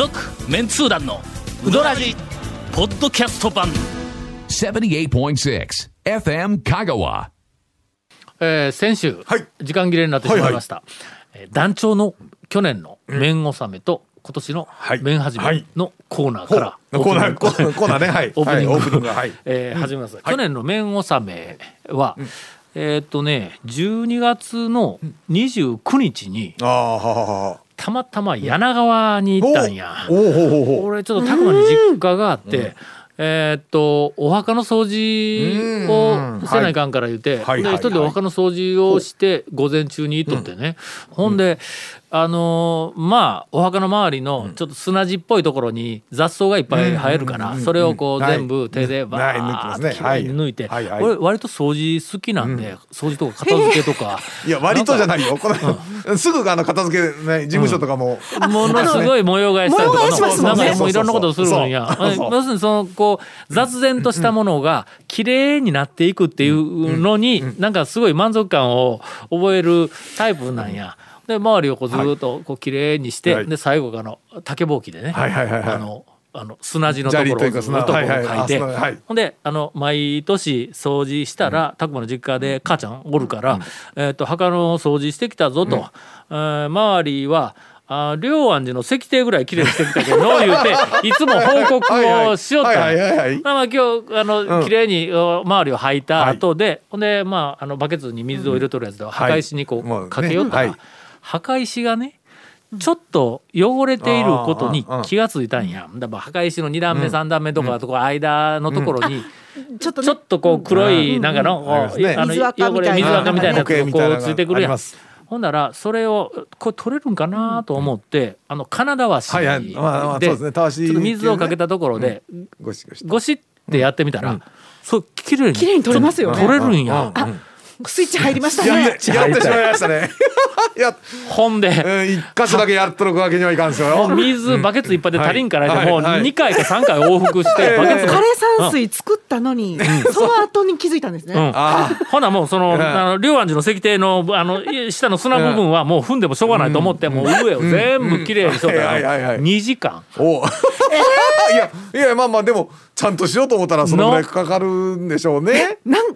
続メンツー団のウドラジポッドキャスト版。78.6 FM Kagawa. えー先週、はい。時間切れになってしまいました、えー団長の去年の麺納めと今年のはい。麺始めのコーナーほから、う。コーナーコーナー。コーナーね。はい。オープニング,、はい。オープニングはい。えー始めます、去年の麺納めは、えーっとね12月の29日にああはははたまたま柳川に行ったんや。俺ちょっと拓磨に実家があって、えーっとお墓の掃除をせないかんから言って、で一人でお墓の掃除をして午前中に行っとってね、ほんであのーまあお墓の周りのちょっと砂地っぽいところに雑草がいっぱい生えるから、それをこうはい。全部手でバーッときれいに抜いて、はい。はい。はい。俺割と掃除好きなんで、掃除とか片付けとか。いや割とじゃないよ。このすぐあの片付けね事務所とかも。ものすごい模様替えしたりとか模様替えしますもんね。なんかもういろんなことをするんや。要するにそのこう雑然としたものが綺麗になっていくっていうのになんかすごい満足感を覚えるタイプなんや。で周りをこうずっとこう綺麗にして、はい。で最後あの竹ぼうきでね、はいはいはいはい。あのあの砂地のところをずっとこう書いて、はい。ほんであの毎年掃除したら拓磨、の実家で母ちゃんおるから、えー、と墓の掃除してきたぞと、えー周りはあ龍安寺の石庭ぐらい綺麗にしてきたけどの 言うていつも報告をしよったはいはいはいはい。まあまあ今日あの、うん。綺麗にお周りを履いた後で、ほんでまああのバケツに水を入れとるやつで墓石にこう、かけよったら、はい墓石がねちょっと汚れていることに気がついたんや。だから墓石の2段目、3段目とかとこ間のところに、ちょっとね。ちょっとこう黒いなんかの、うん。あの水垢みたいな汚れ水垢みたいなやがこうついてくるやんほんならそれをこれ取れるんかなと思って、あの金田和紙はいはい。まあまあでそうですね。たわしちょっと水をかけたところで、ゴシゴシゴシってやってみたら、そう綺麗に取れますよね。取れるんや。あスイッチ入りましたね。てやって。しまいましたね。いやほんで、うん一箇所だけやっとるわけにはいかんですよ。水バケツいっぱいで足りんからはい。もうはい。2回か3回往復してええバケツ枯山水作ったのにその後に気づいたんですね、うん。あほなもうその、うん。あの龍安寺の石庭のあのい下の砂部分はもう踏んでもしょうがないと思って、もう上を全部きれいにしと。ったら2時間。お。いやいやまあまあでもちゃんとしようと思ったらそのぐらいかかるんでしょうね。なん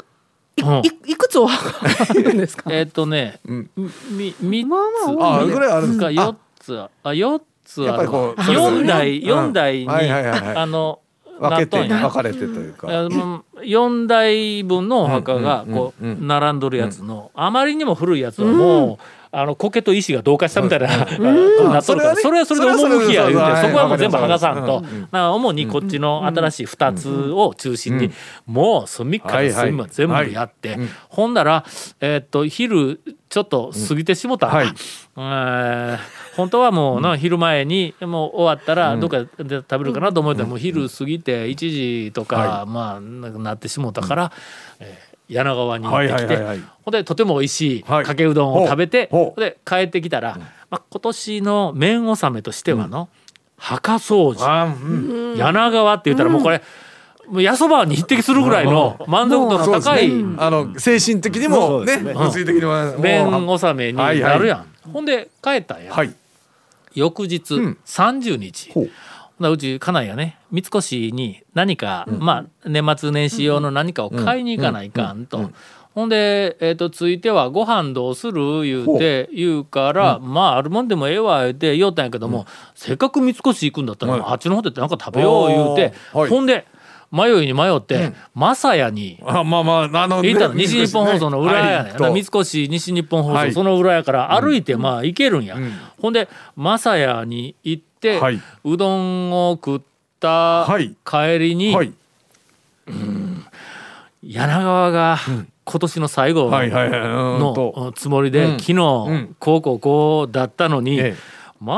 いうん。いいくつお墓があるんですか？えーっとね、ん。みみまあ三つ。まああぐらいあるんですか？か四つ。あ四つやっぱりある台うん。四台に、はいはいはいはい。あの分けて分かれてというか。あの4台分のお墓がこううんうんうん並んどるやつのあまりにも古いやつはもうあの苔と石が同化したみたいな なっとるから。そそれはそれで趣や言うてそこはもう全部剥がさんと。うんうんだから主にこっちの新しい2つを中心にもう隅から隅まで全部やってほんだらえーっと昼ちょっと過ぎてしもた。はい。えー本当はもうな、昼前にもう終わったらどっかで食べるかなと思ってもう昼過ぎて1時とか、はまあななってしもうたから、えー柳川に行ってきて、はいはいはいはい。ほんでとても美味しいはい。かけうどんを食べて、ほう。ほう。ほんで帰ってきたら、まあ、今年の麺納めとしてはの、墓掃除。あうん。柳川って言ったらもうこれ、もうやそばに匹敵するぐらいの満足度の高いね。あの精神的にもね。物理的にも麺納めになるやん、ほんで帰ったんや、はい。翌日ん。30日、ほう。ほなうち家内がね三越に何か、まあ年末年始用の何かを買いに行かないかんと。ほんで、えー、とついてはご飯どうする言うて言うから、まああるもんでもええわ言うて言おったんやけども、せっかく三越行くんだったら、はい。あっちの方でなんか食べよう言うて、はい。ほんで迷いに迷って、マサヤにあまあまああの行ったの西日本放送の裏やねん、はい。三越西日本放送、はい。その裏やから歩いてまあ行けるんや、ほんで正屋に行って、はい。うどんを食ったはい。帰りに、はい。柳川が今年の最後のつもりで、うん。昨日、ん。こうこうこうだったのに、えマ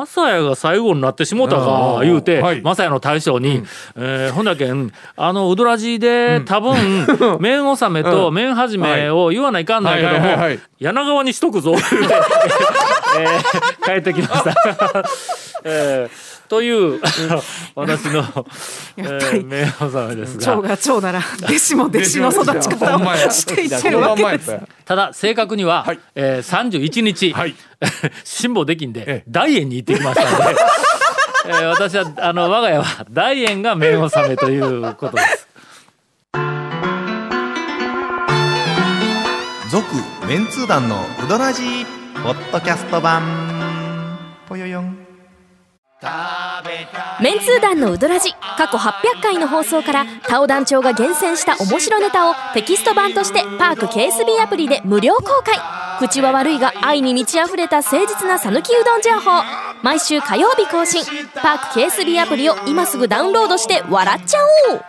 サヤが最後になってしもたかうん言うて、はい。マサヤの大将に、えーほんだけんあのうどらじで多分、麺納めと麺始めを言わないかんないけども、柳川にしとくぞ言うて、えー帰ってきました。えーという私の、えー、麺納めです長がが長なら 弟子も弟子の育ち方をしていってるわけです。ただ正確には、はい。えー、31日、はい。辛抱できんでええ。大円に行ってきましたので、えー私はあの我が家は大円が麺納めということです。続メンツー団のウドラジーポッドキャスト版。ぽよよんメンツー団のウドラジ過去800回の放送からタオ団長が厳選した面白ネタをテキスト版としてパーク KSB アプリで無料公開。口は悪いが愛に満ち溢れた誠実な讃岐うどん情報。毎週火曜日更新。パーク KSB アプリを今すぐダウンロードして笑っちゃおう。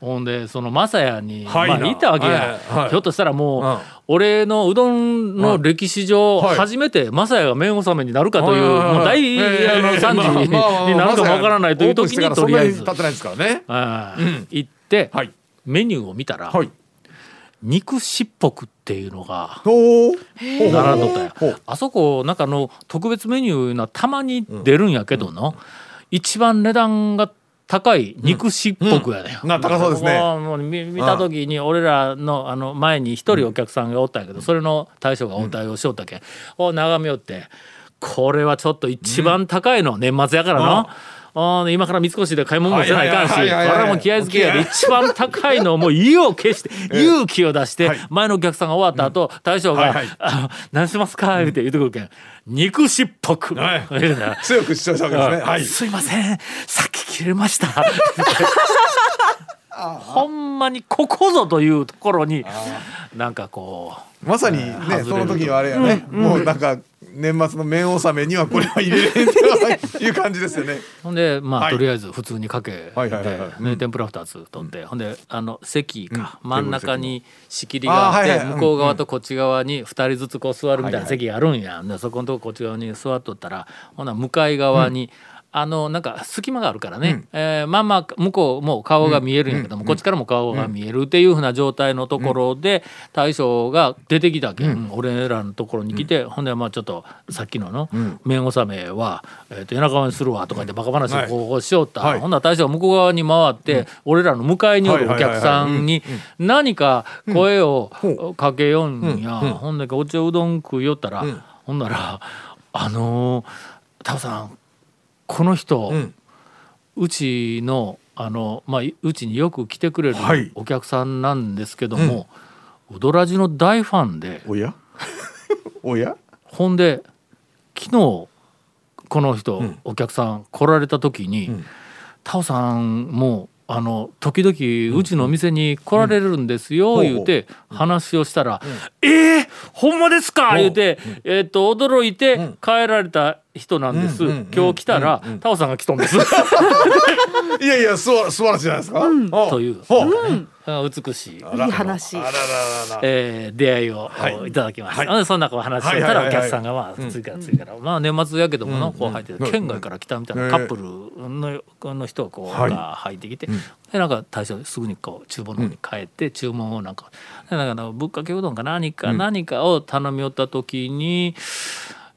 ほんでそのマサヤに、はい。まあ、いたわけや、はい。はい。ひょっとしたらもう、うん俺のうどんの歴史上、はい。初めてマサヤが麺納めになるかという、もう大、あの惨事になるかもわからないという時にとりあえず、立ってないですからねあー行って、はいメニューを見たら、はい肉しっぽくっていうのが並んどったんやあそこなんかあの特別メニューいうのはたまに出るんやけどの、一番値段が高い肉しっぽくやね、うん。な高そうですね。もう見見た時に俺らのあの前に一人お客さんがおったんやけど、それの大将が応対をしよったけん、を眺めよって。これはちょっと一番高いの、年末やからな。あー今から三越で買い物もせないかんし、これはもう気合い付けやで。一番高いのをもう意を決して勇気を出してはい。前のお客さんが終わった後大将がはいはい「あの何しますか?」言って言ってくるけん「肉しっぽく 」強く主張したわけですね。はい。すいません。さっき切れました。ほんまにここぞというところになんかこまさにねその時はあれやね。もうなんか年末の麺納めにはこれは入れれんっていう感じですよね。うほんでまあ、はい。とりあえず普通にかけてはいはいはいはい。名天ぷら2つ取って、ほんであの席か、うん。真ん中に仕切りがあって、はいはい向こう側とこっち側に2人ずつこう座るみたいな席があるんや、でそこのとここっち側に座っとったらほな向かい側に、あのなんか隙間があるからね、えーまあまあ向こうも顔が見えるんやけども、こっちからも顔が見えるっていうふうな状態のところで、大将が出てきたけ。ん、俺らのところに来て、ほんでまあちょっとさっきのの麺納めは、えー、と夜中にするわとか言ってバカ話をこうしよった、はい。ほんなら大将が向こう側に回って、俺らの向かいにおるお客さんに何か声をかけよんや、ほんだけお茶うどん食いよったら、ほんなら「あのー、タオさんこの人、ん。うちのあの、まあ、いうちによく来てくれるはい。お客さんなんですけども、うどらじの大ファンでおや？おや？ほんで昨日この人、お客さん来られた時に、タオさんもあの時々うちのお店に来られるんですよ、うん。言うて話をしたら「えー、ほんまですか!」言うて、えーっと驚いて帰られた人なんです、今日来たら、タオさんが来とんです。いやいやすわ素晴らしいじゃないですか。あという、ほう。ね美しい。いい話。えー出会いを、はい。い、ただきました、はい。ほんでそんなこう話をしたらお客さんがまあ次から次から、まあ年末やけどものこう入ってて、県外から来たみたいなカップルのの人がこう、はい。が入ってきて、でなんか大将すぐにこう厨房の方に帰って、注文をなんかでなんかぶっかけうどんか何か何かを頼み寄った時に、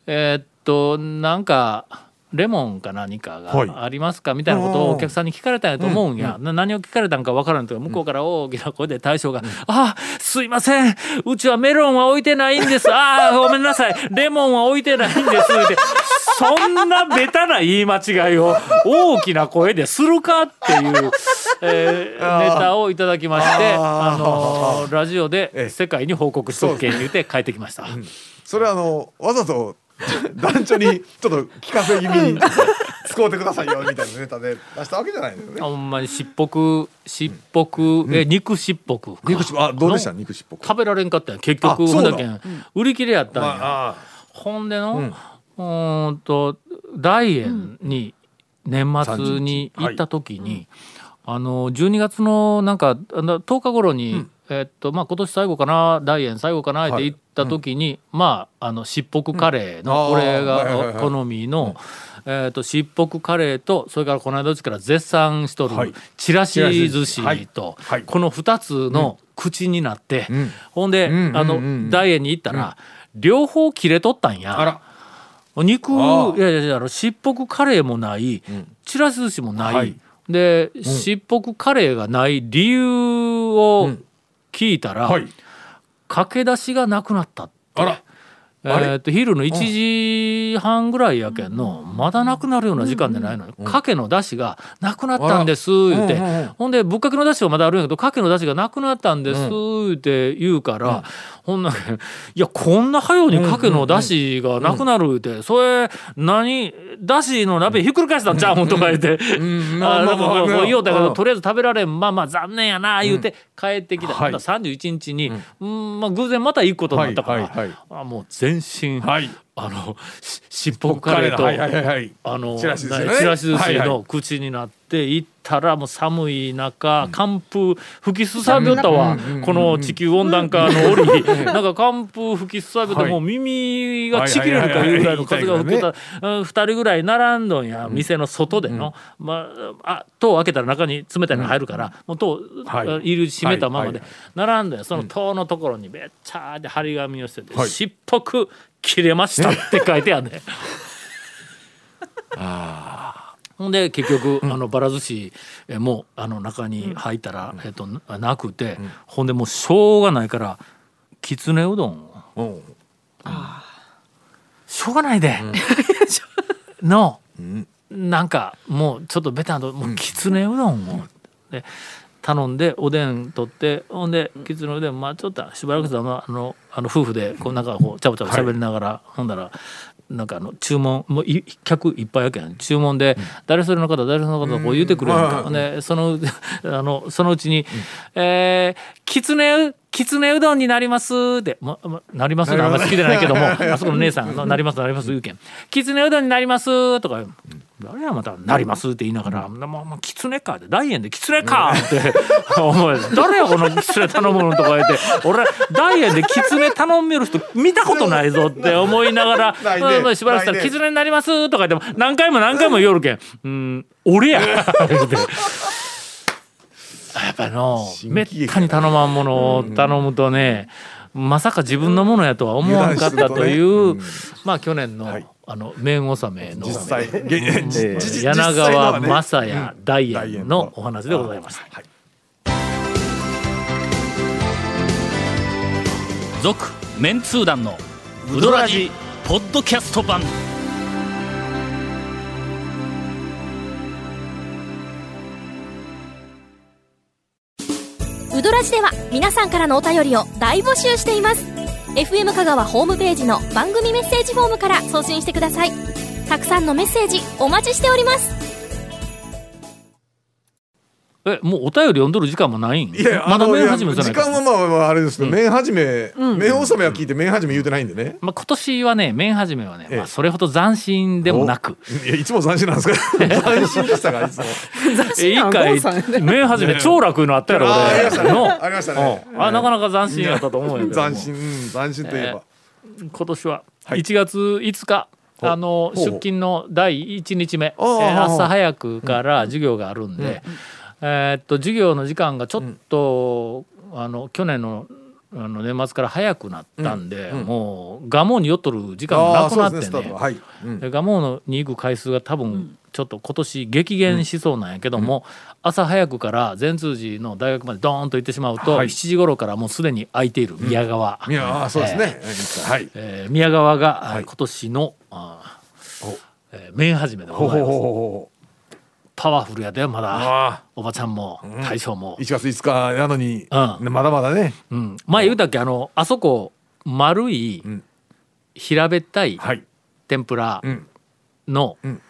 えーっとなんか。レモンか何かはい。がありますかみたいなことをお客さんに聞かれたんやと思うんや、な何を聞かれたんか分からんけど向こうから大きな声で大将が「あすいません。うちはメロンは置いてないんです。あーごめんなさい。レモンは置いてないんです」ってそんなベタな言い間違いを大きな声でするかっていう、えーネタをいただきましてあのーラジオええ。で世界に報告しとくけん言うて帰ってきました。それはあのわざと 団長にちょっと聞かせ気味に使うてくださいよみたいなネタで出したわけじゃないですよね。ほんまにしっぽくしっぽく、え肉しっぽく。か肉しあどうでした？の肉しっぽく。食べられんかったんや。結局あそうなんほだけん売り切れやったんや、まああほんでの、うーんと大円に年末に行った時に、あの12月のなんかあの10日頃に、えっとまあ今年最後かな大円最後かなって行った時に、まああのしっぽくカレーの、俺が好みの、えっとしっぽくカレーとそれからこの間うちから絶賛しとる、はい。ちらし寿司はい。と、はい。この2つの口になって、ん。ほんで、んあの、うんうん。大円に行ったら、両方切れとったんや。あら。肉いやいやいやあのしっぽくカレーもない、ちらし寿司もない、はい。で、しっぽくカレーがない理由を聞いたら、はい。駆け出しがなくなったって。あらえーっと昼の1時半ぐらいやけんのまだなくなるような時間でないのにかけのだしがなくなったんです言うて。ほんでぶっかけのだしはまだあるんやけどかけのだしがなくなったんです言うて言うからほんならいやこんな早うにかけのだしがなくなる言うてそれ何だしの鍋ひっくり返したんちゃうんとか言って。まああなんか言おうたけうん。どとりあえず食べられんまあまあ残念やな言うて帰ってきた、はい。ほんなら31日に、うん。まあ、偶然また行くことになったから、あもう全身、はい。あのししっぽカレーと、はいはいはいはい。あのちらし寿司の口になって行ったらもう寒い中寒風吹きすさびよったわ、この地球温暖化の折 なんか寒風吹きすさびよってはい。もう耳がちぎれるかいうぐらいの風が吹ってたうん二人ぐらい並んどんや店の外での、まああ戸を開けたら中に冷たいの入るから、もう戸入り閉めたままではいはい並んでその戸のところにべっちゃーって張り紙をしてて「はい。しっぽく切れました」って書いてあるね。ほんで結局、あのばら寿司えもあの中に入ったら、えっとななくて、ほんでもうしょうがないから きつねうどんを。う。ん。しょうがないで、の、なんかもうちょっとベタなともうきつねうどんを、で頼んでおでん取ってほんできつねうどんまあちょっとしばらくしたらあのあの夫婦でこうなんかこうちゃぶちゃぶ喋りながら、ほんだらなんかあの注文もうい客いっぱいやけん。注文で誰それの方誰それの方こう言うてくれるんか、ほん。でそのあのそのうちに「えーきつねうきつねうどんになります」って、まま「なります」ってあんまり好きでないけども あそこの姉さんの「なりますなります」言うけん「きつねうどんになります」とか誰やまた「なります」って言いながら「まあまあきつねか」って大円で「きつねか」って思う。誰やこのきつね頼むのとか言って。俺大円できつね頼める人見たことないぞって思いながらまあまあしばらくしたら「ないね。きつねになります」とか言っても何回も何回も言おるけん「うん俺や」言うて。やっぱりのめったに頼まんものを頼むとね、まさか自分のものやとは思わんかったという、まあ去年の、はい。あの面納めの実際現実実柳川ね正也大大円円のお話でございました。はい。続メンツー団のウドラジポッドキャスト版ウドラジでは皆さんからのお便りを大募集しています。FM 香川ホームページの番組メッセージフォームから送信してください。たくさんのメッセージお待ちしております。えもうお便り読んどる時間もないん？いやまだ面始めじゃないか？時間はまあまああれですけど麺始め麺納めは聞いて麺始め言うてないんでね。まあ、今年はね面始めはね、ええ。まあ、それほど斬新でもなく。いやいつも斬新なんですか？斬新でしたか？らいつも。え一回面始め超楽のあったやろあありました俺の。ねありましたね。うん。あなかなか斬新やったと思うんやけども。斬新うん斬新といえば。今年ははい。1月5日、あの出勤の第1日目、朝早くから授業があるんで、えーっと授業の時間がちょっと、あの去年のあの年末から早くなったんで、もう蒲生に寄っとる時間がなくなってね。ねトは。はい。うん。で蒲生に行く回数が多分ちょっと今年激減しそうなんやけども、朝早くから善通寺の大学までドーンと行ってしまうと、はい。7時頃からもうすでに空いている宮川、うですね。はい。えー宮川が、はい。今年のあーお。えー麺始めでほうほうございますほう。ほパワフルやでまうだ。あおばちゃんも大将も。あ、1月5日なのにうん。ねまだまだね。うん、前言うたっけあのあそこ丸いうん。平べったいはい。天ぷらうん。のうん。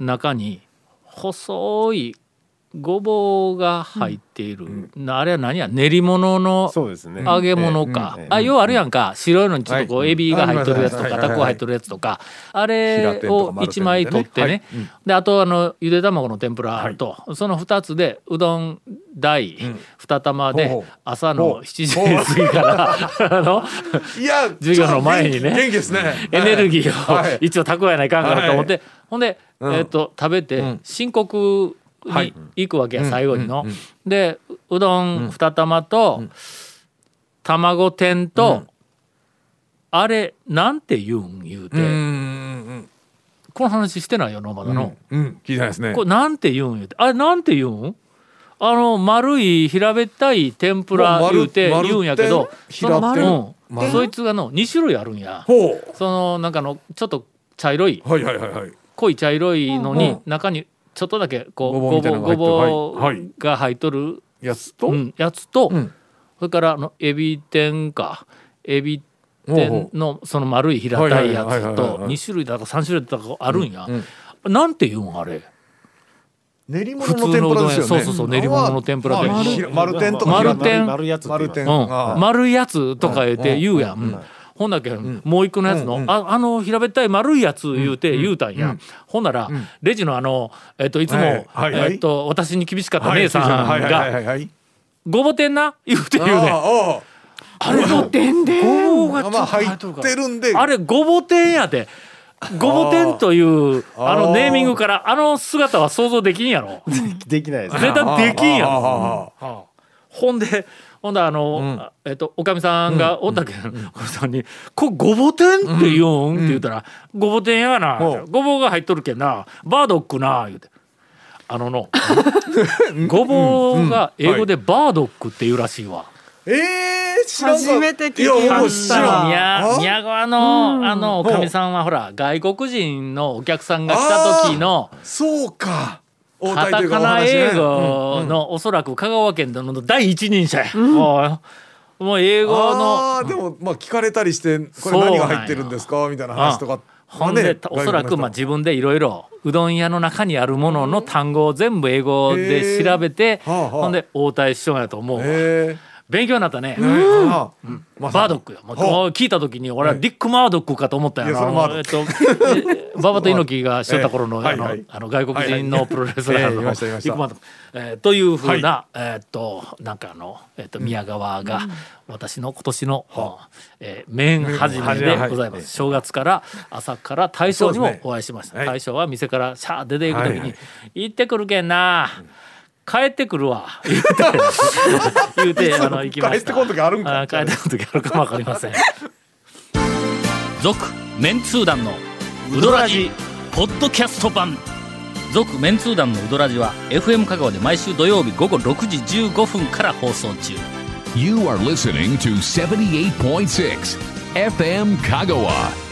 中に細いごぼうが入っている、なあれは何や？練り物の。揚げ物か、あ要はあるやんか。白いのにちょっとこうはいエビが入っとるやつとかはい。タコが入っとるやつとか。あれをか丸天1枚取ってね。はい。うん。であとあのゆで卵の天ぷらと。その2つでうどん大2玉で朝のほう。7時過ぎからあのいや授業の前にね元気ですね。エネルギーをはい。一応蓄えないかんからと思って。ほんでうん。えっと食べてん。申告はい。に行くわけや最後にの。でうどん2玉と卵天とあれなんて言うん？言うて。ん。この話してないよなまだうん。の。うん。聞いてないですね。これなんて言うん？言うて。あれなんて言うん？あの丸い平べったい天ぷら言うて丸言うんやけど天そのうん。まあそいつがの2種類あるんや。ほう。そのなんかのちょっと茶色い。はいはいはいはい。濃い茶色いのにうん。中にちょっとだけこうごぼうごぼうがご入っとる。やつと、うん。やつとうん。それからあのエビ天か。エビ天のその丸い平たいやつとはいはいはい2種類だか3種類だかあるんや。うん。なんていうんあれ？練り物の天ぷらですよね。そうそうそう練り物の天ぷらで。丸天とか。丸天。丸やつとか言うて言うやん。ほんだけん。もう一個のやつの、ああの平べったい丸いやつ言うて言うたんや、ほんなら、レジのあの、えっといつも、はい。はい。はい。えっと私に厳しかったはい。姉さんがはい。はい「ごぼ天な」言うて言うね。んあれご天で？ごぼうが入ってるんで。あれごぼ天やでごぼ天というあのネーミングからあの姿は想像できんやろ。できないです。絶対できんやろほんでほんであの、あえっとおかみさんがおったけん、おかみさんに「これごぼ天って言うん?」って言ったら「ごぼ天やな、ほう。ごぼうが入っとるけんな。バードックな」言うて。あののごぼうが英語でバードックっていうらしいわ。ええ知らんか。初めて聞きいたん宮あ？宮川のあのおかみさんはほら外国人のお客さんが来た時のそうか応カ対というかタカナお話ね英語のおそらく香川県での第一人者や。もうもう英語のでもまあ聞かれたりしてこれ何が入ってるんですか？みたいな話とか。ほんで、おそらくまあ自分でいろいろうどん屋の中にあるものの単語を全部英語で調べて、ほんで応対しようやと思うわ。え勉強になったね。えああ。まさにバードック。よ。もう聞いた時に俺はディック・マードックかと思ったよ。いやそれマードえッっと、え馬場と猪木がしとった頃のええあのあの外国人のプロレスラーのはいはいええいましたいました。ディック・マードック。えーというふうな、えーっとなんかあの、えーっと宮川が私の今年の、えー麺始めでございます。正月から朝から大将にもお会いしました。はい。大将は店からシャー出ていく時に、行ってくるけんな。帰ってくるわ。言うて 言うてあの行きました。帰ってこん時あるんかあ帰ってこん時あるかもわかりません。続メンツー団のウドラジポッドキャスト版。続メンツー団のウドラジは FM 香川で毎週土曜日午後6時15分から放送中。You are listening to 78.6 FM Kagawa.